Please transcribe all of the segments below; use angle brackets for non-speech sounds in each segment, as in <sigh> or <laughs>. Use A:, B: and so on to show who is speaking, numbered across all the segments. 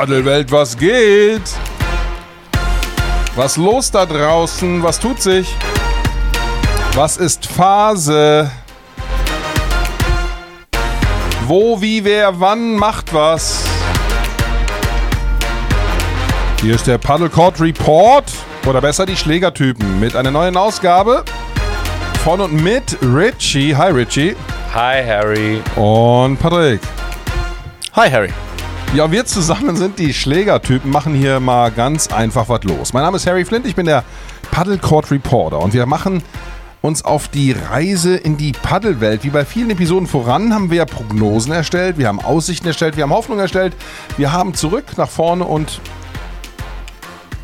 A: Paddelwelt, was geht? Was los da draußen? Was tut sich? Was ist Phase? Wo, wie, wer, wann macht was? Hier ist der Paddlecourt Report oder besser die Schlägertypen mit einer neuen Ausgabe von und mit Richie. Hi Richie.
B: Hi Harry.
A: Und Patrick.
B: Hi Harry.
A: Ja, wir zusammen sind die Schlägertypen, machen hier mal ganz einfach was los. Mein Name ist Harry Flint, ich bin der Paddlecourt Reporter und wir machen uns auf die Reise in die Paddelwelt. Wie bei vielen Episoden voran haben wir Prognosen erstellt, wir haben Aussichten erstellt, wir haben Hoffnung erstellt, wir haben zurück, nach vorne und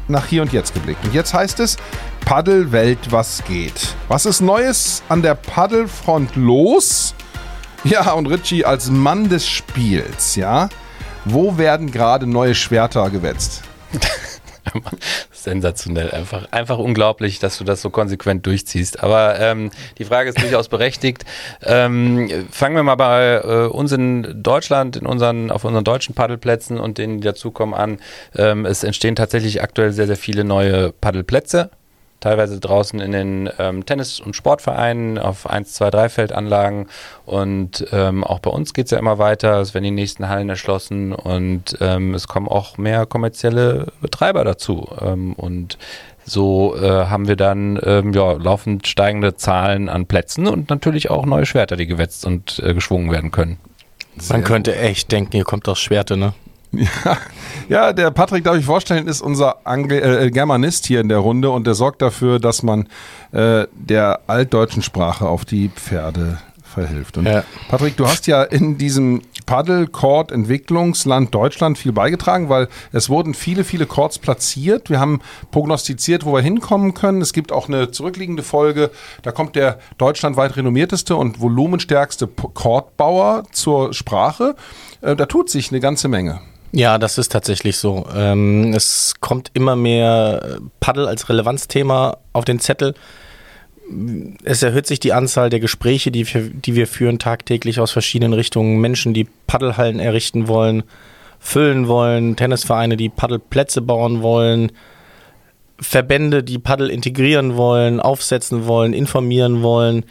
A: nach hier und jetzt geblickt. Und jetzt heißt es Paddelwelt, was geht? Was ist Neues an der Paddelfront los? Ja, und Richie als Mann des Spiels, ja? Wo werden gerade neue Schwerter gewetzt? <laughs>
B: Sensationell, einfach, einfach unglaublich, dass du das so konsequent durchziehst. Aber ähm, die Frage ist durchaus berechtigt. Ähm, fangen wir mal bei äh, uns in Deutschland, in unseren, auf unseren deutschen Paddelplätzen und denen, die dazukommen, an. Ähm, es entstehen tatsächlich aktuell sehr, sehr viele neue Paddelplätze teilweise draußen in den ähm, Tennis- und Sportvereinen auf 1, 2, 3 Feldanlagen und ähm, auch bei uns geht es ja immer weiter, es werden die nächsten Hallen erschlossen und ähm, es kommen auch mehr kommerzielle Betreiber dazu ähm, und so äh, haben wir dann ähm, ja, laufend steigende Zahlen an Plätzen und natürlich auch neue Schwerter, die gewetzt und äh, geschwungen werden können.
C: Man könnte echt denken, hier kommt das Schwerte, ne?
A: Ja, <laughs> ja, der Patrick, darf ich vorstellen, ist unser Angl äh, Germanist hier in der Runde und der sorgt dafür, dass man äh, der altdeutschen Sprache auf die Pferde verhilft. Und ja. Patrick, du hast ja in diesem Paddle-Court Entwicklungsland Deutschland viel beigetragen, weil es wurden viele, viele Courts platziert. Wir haben prognostiziert, wo wir hinkommen können. Es gibt auch eine zurückliegende Folge, da kommt der deutschlandweit renommierteste und volumenstärkste Courtbauer zur Sprache. Äh, da tut sich eine ganze Menge.
C: Ja, das ist tatsächlich so. Ähm, es kommt immer mehr Paddel als Relevanzthema auf den Zettel. Es erhöht sich die Anzahl der Gespräche, die wir, die wir führen tagtäglich aus verschiedenen Richtungen. Menschen, die Paddelhallen errichten wollen, füllen wollen, Tennisvereine, die Paddelplätze bauen wollen, Verbände, die Paddel integrieren wollen, aufsetzen wollen, informieren wollen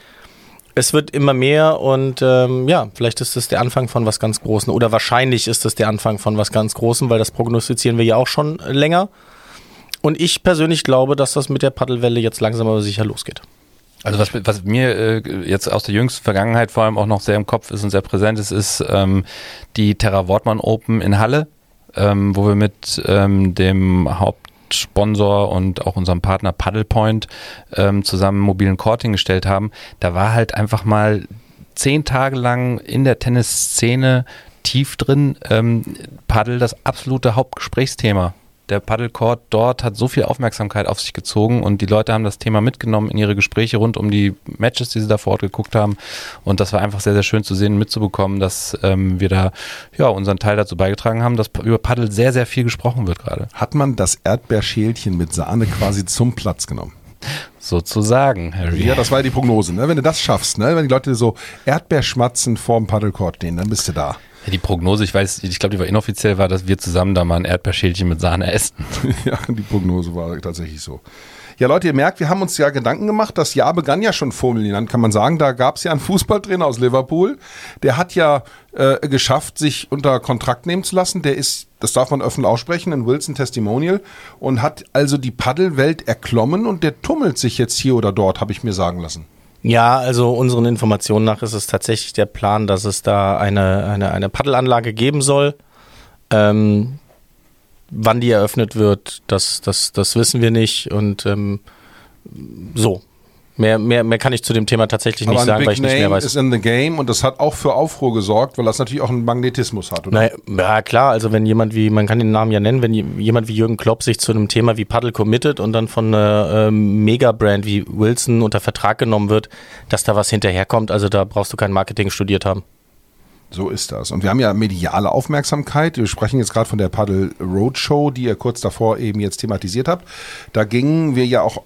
C: es wird immer mehr und ähm, ja, vielleicht ist es der Anfang von was ganz Großem oder wahrscheinlich ist es der Anfang von was ganz Großem, weil das prognostizieren wir ja auch schon länger. Und ich persönlich glaube, dass das mit der Paddelwelle jetzt langsam aber sicher losgeht.
B: Also was, was mir äh, jetzt aus der jüngsten Vergangenheit vor allem auch noch sehr im Kopf ist und sehr präsent ist, ist ähm, die Terra Wortmann Open in Halle, ähm, wo wir mit ähm, dem Haupt Sponsor und auch unserem Partner Paddlepoint ähm, zusammen mobilen Courting gestellt haben, da war halt einfach mal zehn Tage lang in der Tennisszene tief drin ähm, Paddel das absolute Hauptgesprächsthema der Paddlecourt dort hat so viel Aufmerksamkeit auf sich gezogen und die Leute haben das Thema mitgenommen in ihre Gespräche rund um die Matches, die sie da vor Ort geguckt haben. Und das war einfach sehr, sehr schön zu sehen und mitzubekommen, dass ähm, wir da ja unseren Teil dazu beigetragen haben, dass über Paddel sehr, sehr viel gesprochen wird gerade.
A: Hat man das Erdbeerschälchen mit Sahne quasi zum Platz genommen?
B: Sozusagen, Harry.
A: Ja, das war ja die Prognose, ne? Wenn du das schaffst, ne? Wenn die Leute so Erdbeerschmatzen vorm Paddlecourt stehen, dann bist du da.
B: Die Prognose, ich weiß, ich glaube, die war inoffiziell, war, dass wir zusammen da mal ein Erdbeerschälchen mit Sahne essen. <laughs>
A: ja, die Prognose war tatsächlich so. Ja, Leute, ihr merkt, wir haben uns ja Gedanken gemacht. Das Jahr begann ja schon fulminant, kann man sagen. Da gab es ja einen Fußballtrainer aus Liverpool. Der hat ja äh, geschafft, sich unter Kontrakt nehmen zu lassen. Der ist, das darf man öffentlich aussprechen, ein Wilson Testimonial und hat also die Paddelwelt erklommen und der tummelt sich jetzt hier oder dort, habe ich mir sagen lassen.
C: Ja, also unseren Informationen nach ist es tatsächlich der Plan, dass es da eine, eine, eine Paddelanlage geben soll. Ähm, wann die eröffnet wird, das, das, das wissen wir nicht. Und ähm, so, Mehr, mehr, mehr kann ich zu dem Thema tatsächlich nicht sagen,
A: weil
C: ich nicht mehr weiß.
A: ist in the game und das hat auch für Aufruhr gesorgt, weil das natürlich auch einen Magnetismus hat, oder?
C: Naja, ja, klar, also wenn jemand wie, man kann den Namen ja nennen, wenn jemand wie Jürgen Klopp sich zu einem Thema wie Paddle committet und dann von einer ähm, Mega-Brand wie Wilson unter Vertrag genommen wird, dass da was hinterherkommt, also da brauchst du kein Marketing studiert haben.
A: So ist das. Und wir haben ja mediale Aufmerksamkeit. Wir sprechen jetzt gerade von der Paddle Roadshow, die ihr kurz davor eben jetzt thematisiert habt. Da gingen wir ja auch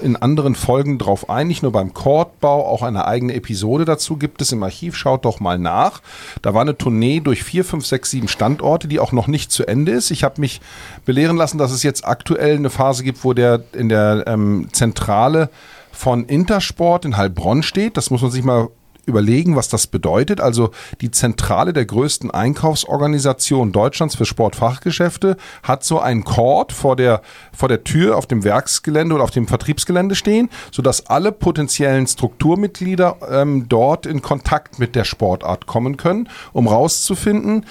A: in anderen Folgen drauf ein, nicht nur beim Chordbau, auch eine eigene Episode dazu gibt es im Archiv. Schaut doch mal nach. Da war eine Tournee durch vier, fünf, sechs, sieben Standorte, die auch noch nicht zu Ende ist. Ich habe mich belehren lassen, dass es jetzt aktuell eine Phase gibt, wo der in der ähm, Zentrale von Intersport in Heilbronn steht. Das muss man sich mal überlegen, was das bedeutet. Also die Zentrale der größten Einkaufsorganisation Deutschlands für Sportfachgeschäfte hat so ein Court vor der, vor der Tür auf dem Werksgelände oder auf dem Vertriebsgelände stehen, sodass alle potenziellen Strukturmitglieder ähm, dort in Kontakt mit der Sportart kommen können, um rauszufinden,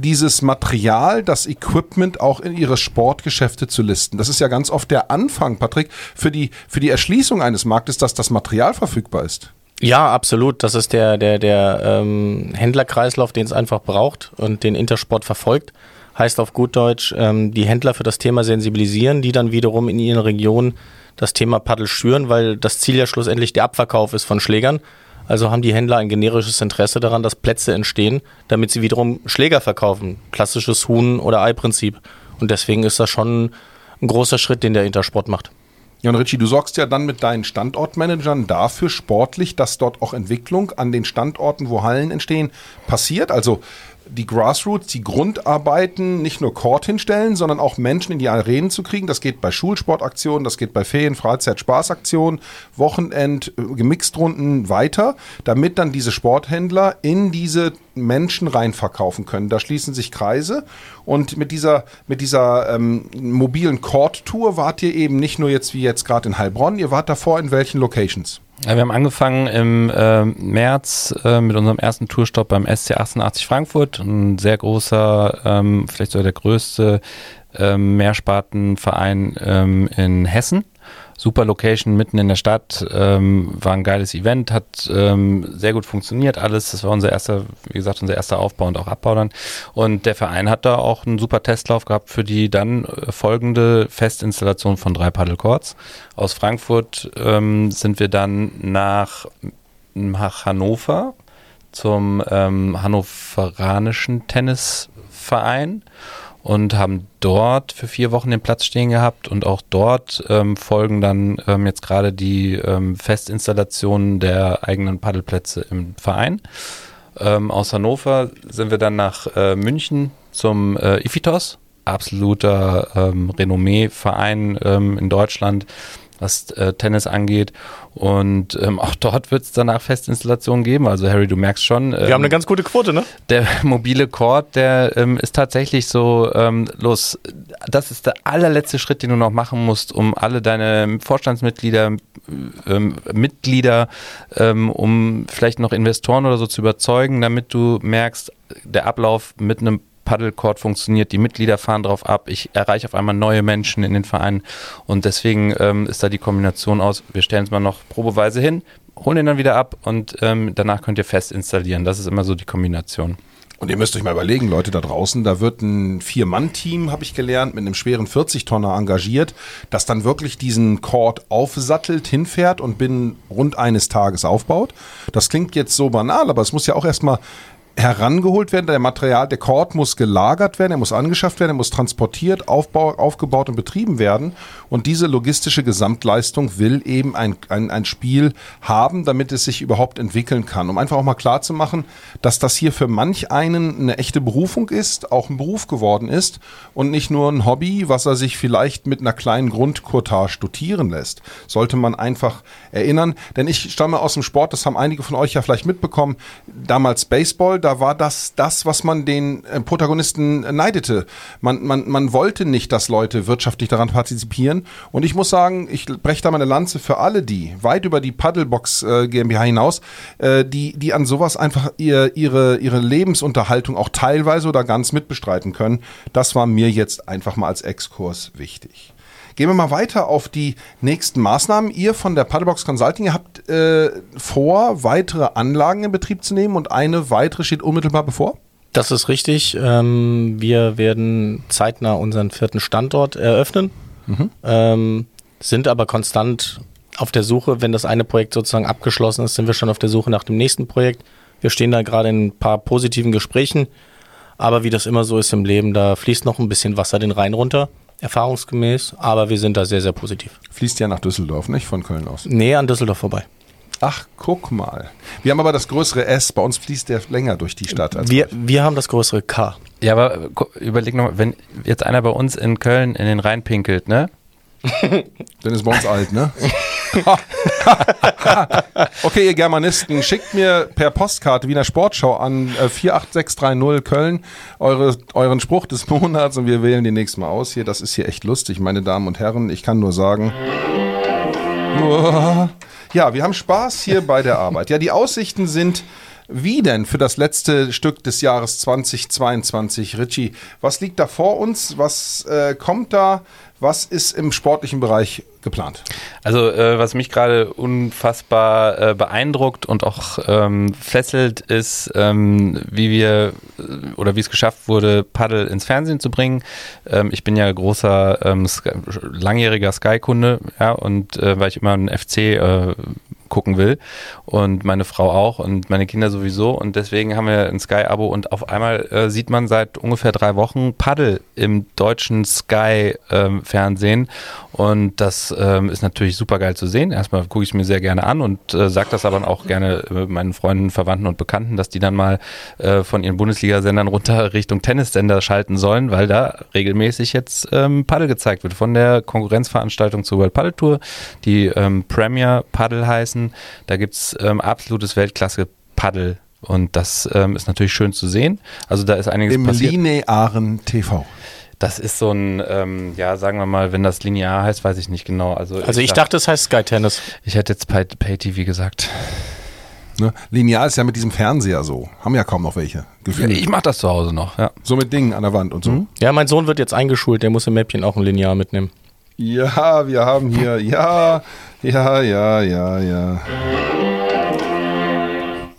A: dieses Material, das Equipment auch in ihre Sportgeschäfte zu listen. Das ist ja ganz oft der Anfang, Patrick, für die, für die Erschließung eines Marktes, dass das Material verfügbar ist.
C: Ja, absolut. Das ist der, der, der ähm, Händlerkreislauf, den es einfach braucht und den Intersport verfolgt. Heißt auf gut Deutsch, ähm, die Händler für das Thema sensibilisieren, die dann wiederum in ihren Regionen das Thema Paddel schüren, weil das Ziel ja schlussendlich der Abverkauf ist von Schlägern. Also haben die Händler ein generisches Interesse daran, dass Plätze entstehen, damit sie wiederum Schläger verkaufen. Klassisches Huhn- oder Ei-Prinzip. Und deswegen ist das schon ein großer Schritt, den der Intersport macht.
A: Ja, und Richie, du sorgst ja dann mit deinen Standortmanagern dafür sportlich, dass dort auch Entwicklung an den Standorten, wo Hallen entstehen, passiert. Also die Grassroots, die Grundarbeiten nicht nur Court hinstellen, sondern auch Menschen in die Arenen zu kriegen. Das geht bei Schulsportaktionen, das geht bei Ferien, Freizeit, Spaßaktionen, Wochenend, äh, Gemixtrunden weiter, damit dann diese Sporthändler in diese Menschen reinverkaufen können. Da schließen sich Kreise und mit dieser, mit dieser ähm, mobilen Court-Tour wart ihr eben nicht nur jetzt wie jetzt gerade in Heilbronn, ihr wart davor in welchen Locations?
B: Ja, wir haben angefangen im äh, März äh, mit unserem ersten Tourstopp beim SC 88 Frankfurt, ein sehr großer, ähm, vielleicht sogar der größte ähm, Mehrspartenverein ähm, in Hessen super Location mitten in der Stadt, ähm, war ein geiles Event, hat ähm, sehr gut funktioniert alles. Das war unser erster, wie gesagt, unser erster Aufbau und auch Abbau dann. Und der Verein hat da auch einen super Testlauf gehabt für die dann äh, folgende Festinstallation von drei Paddlecourts. Aus Frankfurt ähm, sind wir dann nach, nach Hannover zum ähm, hannoveranischen Tennisverein und haben dort für vier Wochen den Platz stehen gehabt und auch dort ähm, folgen dann ähm, jetzt gerade die ähm, Festinstallationen der eigenen Paddelplätze im Verein. Ähm, aus Hannover sind wir dann nach äh, München zum äh, Ifitos, absoluter ähm, Renommee-Verein ähm, in Deutschland, was äh, Tennis angeht. Und ähm, auch dort wird es danach Festinstallationen geben. Also Harry, du merkst schon.
C: Ähm, Wir haben eine ganz gute Quote, ne?
B: Der <laughs> mobile Chord, der ähm, ist tatsächlich so ähm, los. Das ist der allerletzte Schritt, den du noch machen musst, um alle deine Vorstandsmitglieder, ähm, Mitglieder, ähm, um vielleicht noch Investoren oder so zu überzeugen, damit du merkst, der Ablauf mit einem Paddlecourt funktioniert, die Mitglieder fahren drauf ab, ich erreiche auf einmal neue Menschen in den Vereinen und deswegen ähm, ist da die Kombination aus, wir stellen es mal noch probeweise hin, holen ihn dann wieder ab und ähm, danach könnt ihr fest installieren. Das ist immer so die Kombination.
A: Und ihr müsst euch mal überlegen, Leute da draußen, da wird ein Vier-Mann-Team, habe ich gelernt, mit einem schweren 40-Tonner engagiert, das dann wirklich diesen Chord aufsattelt, hinfährt und binnen rund eines Tages aufbaut. Das klingt jetzt so banal, aber es muss ja auch erstmal herangeholt werden. Der Material, der Cord muss gelagert werden, er muss angeschafft werden, er muss transportiert, aufbau, aufgebaut und betrieben werden. Und diese logistische Gesamtleistung will eben ein, ein, ein Spiel haben, damit es sich überhaupt entwickeln kann. Um einfach auch mal klar zu machen, dass das hier für manch einen eine echte Berufung ist, auch ein Beruf geworden ist und nicht nur ein Hobby, was er sich vielleicht mit einer kleinen Grundcourtage dotieren lässt. Sollte man einfach erinnern. Denn ich stamme aus dem Sport, das haben einige von euch ja vielleicht mitbekommen, damals Baseball, da war das das, was man den äh, Protagonisten neidete. Man, man, man wollte nicht, dass Leute wirtschaftlich daran partizipieren. Und ich muss sagen, ich breche da meine Lanze für alle die, weit über die Paddlebox äh, GmbH hinaus, äh, die, die an sowas einfach ihr, ihre, ihre Lebensunterhaltung auch teilweise oder ganz mitbestreiten können. Das war mir jetzt einfach mal als Exkurs wichtig. Gehen wir mal weiter auf die nächsten Maßnahmen. Ihr von der Paddlebox Consulting, ihr habt äh, vor, weitere Anlagen in Betrieb zu nehmen und eine weitere steht unmittelbar bevor?
C: Das ist richtig. Ähm, wir werden zeitnah unseren vierten Standort eröffnen, mhm. ähm, sind aber konstant auf der Suche. Wenn das eine Projekt sozusagen abgeschlossen ist, sind wir schon auf der Suche nach dem nächsten Projekt. Wir stehen da gerade in ein paar positiven Gesprächen. Aber wie das immer so ist im Leben, da fließt noch ein bisschen Wasser den Rhein runter, erfahrungsgemäß. Aber wir sind da sehr, sehr positiv.
A: Fließt ja nach Düsseldorf, nicht von Köln aus.
C: Nee, an Düsseldorf vorbei.
A: Ach, guck mal. Wir haben aber das größere S. Bei uns fließt der länger durch die Stadt. Als
C: Wir, wir haben das größere K.
B: Ja, aber überleg nochmal, wenn jetzt einer bei uns in Köln in den Rhein pinkelt, ne? <laughs>
A: Dann ist bei uns alt, ne? <laughs> <laughs> okay, ihr Germanisten, schickt mir per Postkarte Wiener Sportschau an äh, 48630 Köln eure, euren Spruch des Monats und wir wählen den nächsten Mal aus hier. Das ist hier echt lustig, meine Damen und Herren. Ich kann nur sagen. <laughs> Ja, wir haben Spaß hier bei der Arbeit. Ja, die Aussichten sind wie denn für das letzte Stück des Jahres 2022, Richie? Was liegt da vor uns? Was äh, kommt da? Was ist im sportlichen Bereich geplant?
B: Also äh, was mich gerade unfassbar äh, beeindruckt und auch ähm, fesselt, ist, ähm, wie wir äh, oder wie es geschafft wurde, Paddle ins Fernsehen zu bringen. Ähm, ich bin ja großer ähm, Sky, langjähriger Sky-Kunde, ja, und äh, weil ich immer einen FC äh, gucken will und meine Frau auch und meine Kinder sowieso und deswegen haben wir ein Sky-Abo und auf einmal äh, sieht man seit ungefähr drei Wochen Paddel im deutschen Sky-Fernsehen und das ähm, ist natürlich super geil zu sehen. Erstmal gucke ich es mir sehr gerne an und äh, sage das aber auch gerne äh, meinen Freunden, Verwandten und Bekannten, dass die dann mal äh, von ihren Bundesliga-Sendern runter <laughs> Richtung Tennissender schalten sollen, weil da regelmäßig jetzt ähm, Paddel gezeigt wird von der Konkurrenzveranstaltung zur World Paddle Tour, die ähm, Premier Paddle heißen. Da gibt's ähm, absolutes Weltklasse-Paddel. Und das ähm, ist natürlich schön zu sehen. Also da ist einiges
A: Im
B: passiert.
A: linearen TV.
B: Das ist so ein, ähm, ja, sagen wir mal, wenn das linear heißt, weiß ich nicht genau. Also,
C: Also ich
B: sag-
C: dachte, es heißt Sky Tennis.
B: ich hätte jetzt Pay, Pay TV gesagt.
A: Ne? Linear ist ja mit diesem Fernseher so. Haben ja kaum noch welche. Gefühlt.
B: Ich mache das zu Hause noch, ja.
A: so mit Dingen an der Wand und so.
C: Ja, mein Sohn wird jetzt eingeschult, der muss im Mäppchen auch ein Linear mitnehmen.
A: Ja, wir haben hier, ja, ja, ja, ja, ja.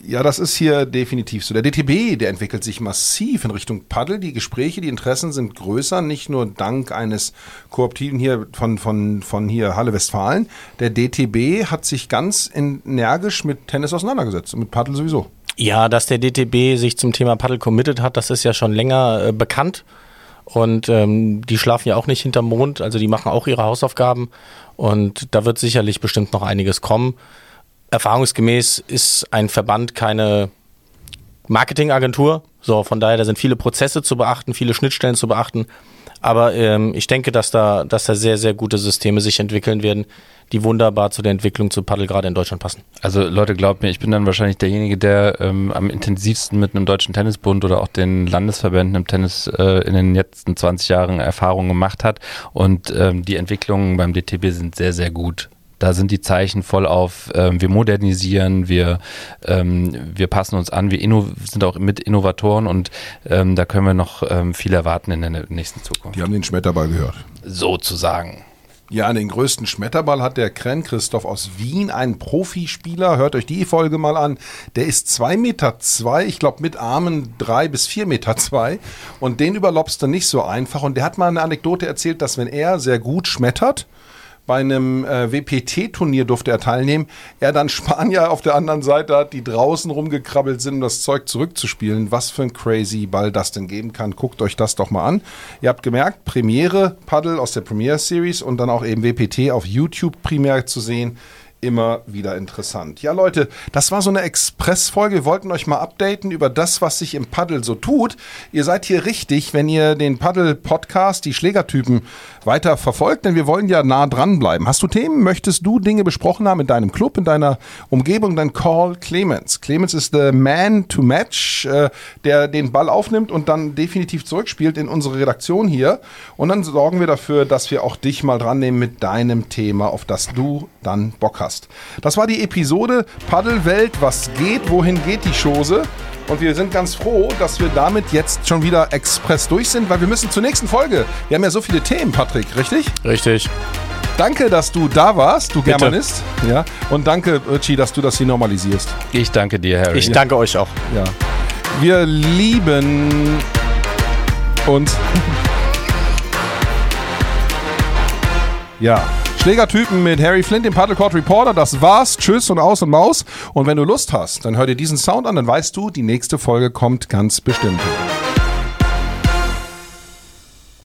A: Ja, das ist hier definitiv so. Der DTB, der entwickelt sich massiv in Richtung Paddel. Die Gespräche, die Interessen sind größer, nicht nur dank eines Kooperativen hier von, von, von hier Halle Westfalen. Der DTB hat sich ganz energisch mit Tennis auseinandergesetzt und mit Paddel sowieso.
C: Ja, dass der DTB sich zum Thema Paddel committed hat, das ist ja schon länger äh, bekannt. Und ähm, die schlafen ja auch nicht hinterm Mond, also die machen auch ihre Hausaufgaben. Und da wird sicherlich bestimmt noch einiges kommen. Erfahrungsgemäß ist ein Verband keine Marketingagentur. So, von daher, da sind viele Prozesse zu beachten, viele Schnittstellen zu beachten. Aber ähm, ich denke, dass da, dass da sehr, sehr gute Systeme sich entwickeln werden, die wunderbar zu der Entwicklung zu Paddel gerade in Deutschland passen.
B: Also Leute, glaubt mir, ich bin dann wahrscheinlich derjenige, der ähm, am intensivsten mit einem deutschen Tennisbund oder auch den Landesverbänden im Tennis äh, in den letzten 20 Jahren Erfahrungen gemacht hat. Und ähm, die Entwicklungen beim DTB sind sehr, sehr gut. Da sind die Zeichen voll auf, ähm, wir modernisieren, wir, ähm, wir passen uns an, wir sind auch mit Innovatoren und ähm, da können wir noch ähm, viel erwarten in der nächsten Zukunft.
A: Die haben den Schmetterball gehört.
B: Sozusagen.
A: Ja, den größten Schmetterball hat der Kren Christoph aus Wien, ein Profispieler. Hört euch die Folge mal an. Der ist zwei Meter, zwei, ich glaube mit Armen drei bis vier Meter. zwei. Und den über Lobster nicht so einfach. Und der hat mal eine Anekdote erzählt, dass wenn er sehr gut schmettert, bei einem äh, WPT-Turnier durfte er teilnehmen. Er dann Spanier auf der anderen Seite hat, die draußen rumgekrabbelt sind, um das Zeug zurückzuspielen. Was für ein crazy Ball das denn geben kann. Guckt euch das doch mal an. Ihr habt gemerkt, Premiere Paddle aus der Premiere Series und dann auch eben WPT auf YouTube primär zu sehen. Immer wieder interessant. Ja, Leute, das war so eine Express-Folge. Wir wollten euch mal updaten über das, was sich im Paddle so tut. Ihr seid hier richtig, wenn ihr den Paddle-Podcast, die Schlägertypen, weiter verfolgt, denn wir wollen ja nah dran bleiben. Hast du Themen? Möchtest du Dinge besprochen haben in deinem Club, in deiner Umgebung? Dann call Clemens. Clemens ist the man to match, äh, der den Ball aufnimmt und dann definitiv zurückspielt in unsere Redaktion hier. Und dann sorgen wir dafür, dass wir auch dich mal dran nehmen mit deinem Thema, auf das du dann Bock hast. Das war die Episode Paddelwelt, was geht, wohin geht die Chose? Und wir sind ganz froh, dass wir damit jetzt schon wieder express durch sind, weil wir müssen zur nächsten Folge. Wir haben ja so viele Themen, Patrick, richtig?
C: Richtig.
A: Danke, dass du da warst, du
C: Bitte.
A: Germanist. Ja. Und danke, Richie, dass du das hier normalisierst.
B: Ich danke dir, Harry.
C: Ich danke euch auch.
A: Ja. Wir lieben uns. <laughs> Ja, Schlägertypen mit Harry Flint, dem Paddlecourt Reporter. Das war's. Tschüss und aus und Maus. Und wenn du Lust hast, dann hör dir diesen Sound an, dann weißt du, die nächste Folge kommt ganz bestimmt.